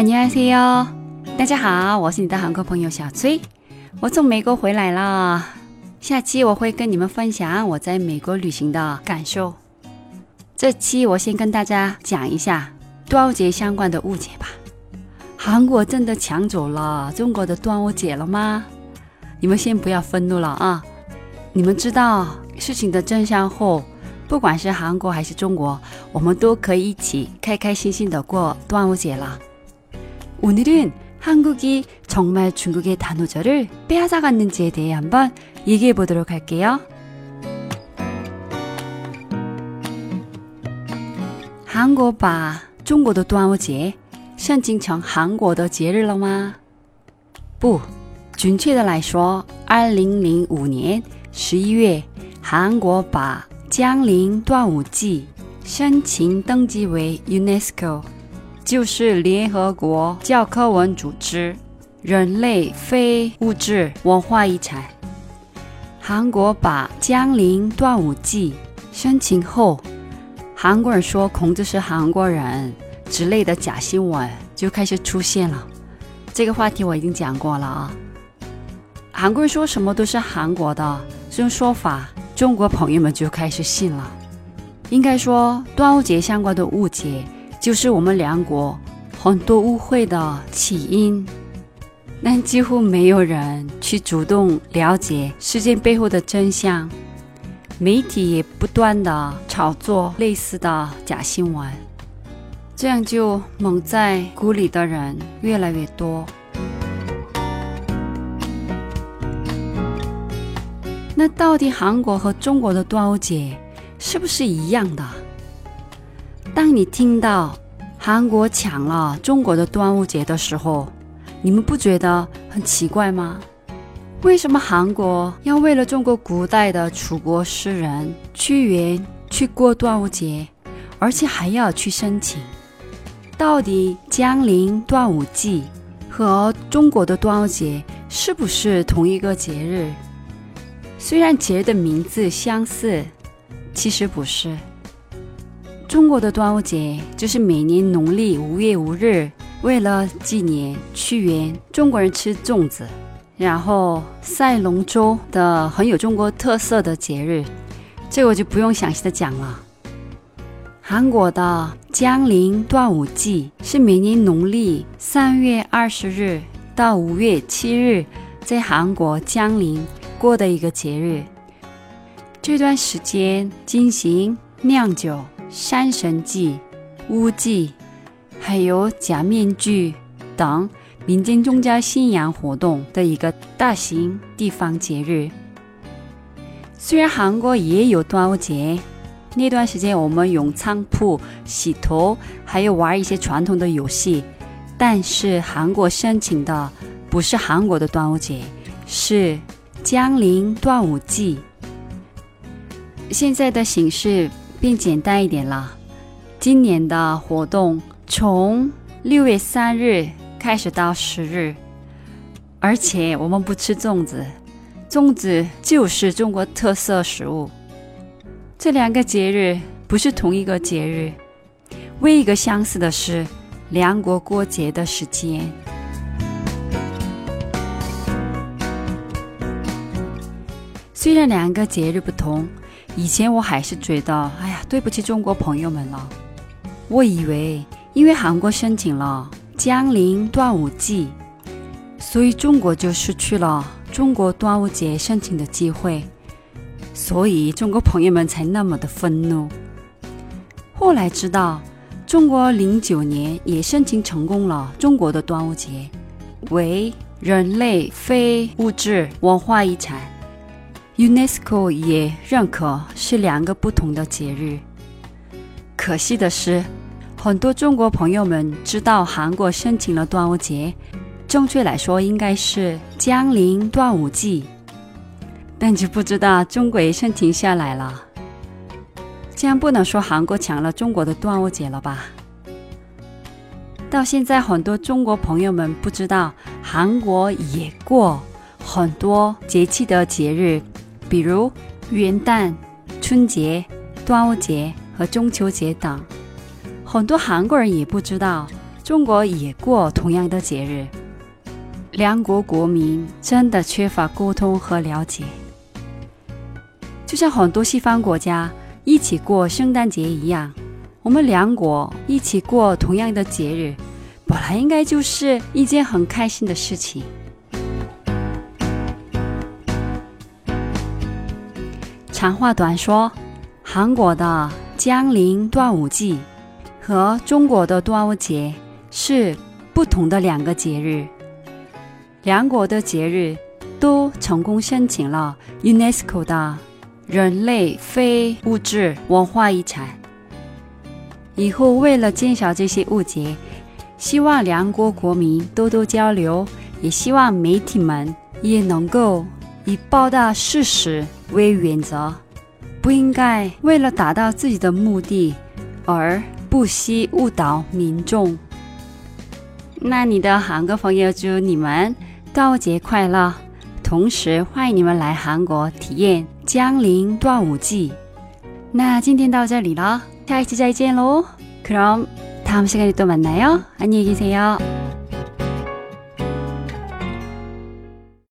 안녕하세요，大家好，我是你的韩国朋友小崔，我从美国回来了。下期我会跟你们分享我在美国旅行的感受。这期我先跟大家讲一下端午节相关的误解吧。韩国真的抢走了中国的端午节了吗？你们先不要愤怒了啊！你们知道事情的真相后，不管是韩国还是中国，我们都可以一起开开心心的过端午节了。 오늘은한국이정말중국의단오절을빼앗아갔는지에대해한번얘기해보도록할게요韩国把中国的端午节申请成韩国的节日了吗？不，准确的来说，二零零五年十一月，韩国把江陵端午祭申请登记为 UNESCO， 就是联合国教科文组织人类非物质文化遗产。韩国把江陵端午祭申请后，韩国人说孔子是韩国人之类的假新闻就开始出现了。这个话题我已经讲过了啊。韩国人说什么都是韩国的这种说法，中国朋友们就开始信了。应该说，端午节相关的误解，就是我们两国很多误会的起因。但几乎没有人去主动了解事件背后的真相，媒体也不断的炒作类似的假新闻，这样就蒙在鼓里的人越来越多。那到底韩国和中国的端午节是不是一样的？当你听到韩国抢了中国的端午节的时候，你们不觉得很奇怪吗？为什么韩国要为了中国古代的楚国诗人屈原去过端午节，而且还要去申请？到底江陵端午祭和中国的端午节是不是同一个节日？虽然节的名字相似，其实不是。中国的端午节就是每年农历五月五日，为了纪念屈原，中国人吃粽子，然后赛龙舟的很有中国特色的节日。这我就不用详细的讲了。韩国的江陵端午祭是每年农历三月二十日到五月七日，在韩国江陵。过的一个节日，这段时间进行酿酒、山神祭、巫祭，还有假面具等民间宗教信仰活动的一个大型地方节日。虽然韩国也有端午节，那段时间我们用仓铺洗头，还有玩一些传统的游戏，但是韩国申请的不是韩国的端午节，是。江陵端午祭，现在的形式变简单一点了。今年的活动从六月三日开始到十日，而且我们不吃粽子，粽子就是中国特色食物。这两个节日不是同一个节日，唯一一个相似的是两国过节的时间。虽然两个节日不同，以前我还是觉得，哎呀，对不起中国朋友们了。我以为，因为韩国申请了江陵端午祭，所以中国就失去了中国端午节申请的机会，所以中国朋友们才那么的愤怒。后来知道，中国零九年也申请成功了中国的端午节，为人类非物质文化遗产。UNESCO 也认可是两个不同的节日。可惜的是，很多中国朋友们知道韩国申请了端午节，正确来说应该是江陵端午祭，但就不知道中国也申请下来了。这样不能说韩国抢了中国的端午节了吧？到现在，很多中国朋友们不知道韩国也过很多节气的节日。比如元旦、春节、端午节和中秋节等，很多韩国人也不知道，中国也过同样的节日。两国国民真的缺乏沟通和了解，就像很多西方国家一起过圣诞节一样，我们两国一起过同样的节日，本来应该就是一件很开心的事情。长话短说，韩国的江陵端午祭和中国的端午节是不同的两个节日。两国的节日都成功申请了 UNESCO 的人类非物质文化遗产。以后为了减少这些误解，希望两国国民多多交流，也希望媒体们也能够以报道事实为原则，不应该为了达到自己的目的而不惜误导民众。那你的韩国朋友祝你们。端午节快乐！同时欢迎你们来韩国体验江陵端午祭。那今天到这里了，下一期再见喽！그럼다음시간에또만나요안녕히계세요